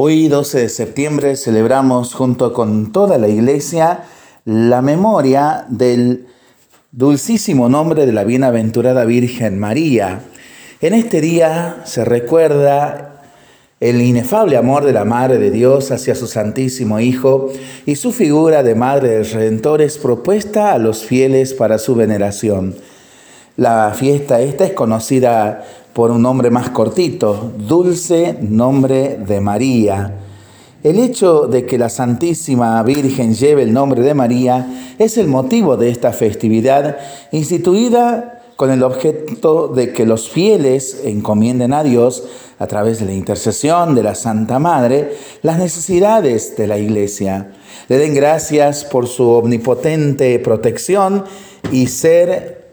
Hoy, 12 de septiembre, celebramos junto con toda la iglesia la memoria del dulcísimo nombre de la bienaventurada Virgen María. En este día se recuerda el inefable amor de la Madre de Dios hacia su Santísimo Hijo y su figura de Madre del Redentor es propuesta a los fieles para su veneración. La fiesta esta es conocida por un nombre más cortito, Dulce Nombre de María. El hecho de que la Santísima Virgen lleve el nombre de María es el motivo de esta festividad instituida con el objeto de que los fieles encomienden a Dios, a través de la intercesión de la Santa Madre, las necesidades de la Iglesia. Le den gracias por su omnipotente protección y ser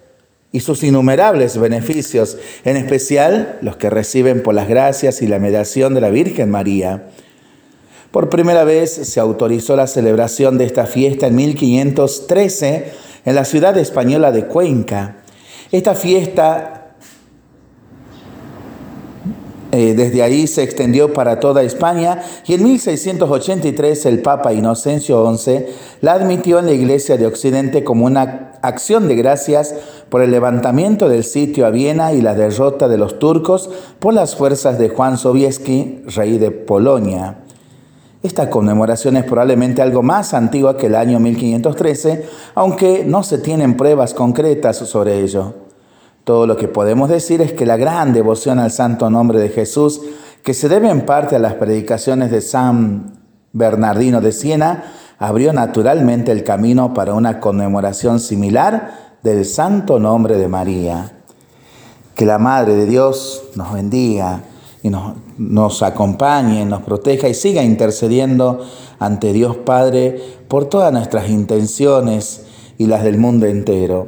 y sus innumerables beneficios, en especial los que reciben por las gracias y la mediación de la Virgen María. Por primera vez se autorizó la celebración de esta fiesta en 1513 en la ciudad española de Cuenca. Esta fiesta eh, desde ahí se extendió para toda España y en 1683 el Papa Inocencio XI la admitió en la Iglesia de Occidente como una acción de gracias por el levantamiento del sitio a Viena y la derrota de los turcos por las fuerzas de Juan Sobieski, rey de Polonia. Esta conmemoración es probablemente algo más antigua que el año 1513, aunque no se tienen pruebas concretas sobre ello. Todo lo que podemos decir es que la gran devoción al santo nombre de Jesús, que se debe en parte a las predicaciones de San Bernardino de Siena, abrió naturalmente el camino para una conmemoración similar del santo nombre de María. Que la Madre de Dios nos bendiga y nos, acompañe, nos proteja y siga intercediendo ante Dios Padre por todas nuestras intenciones y las del mundo entero.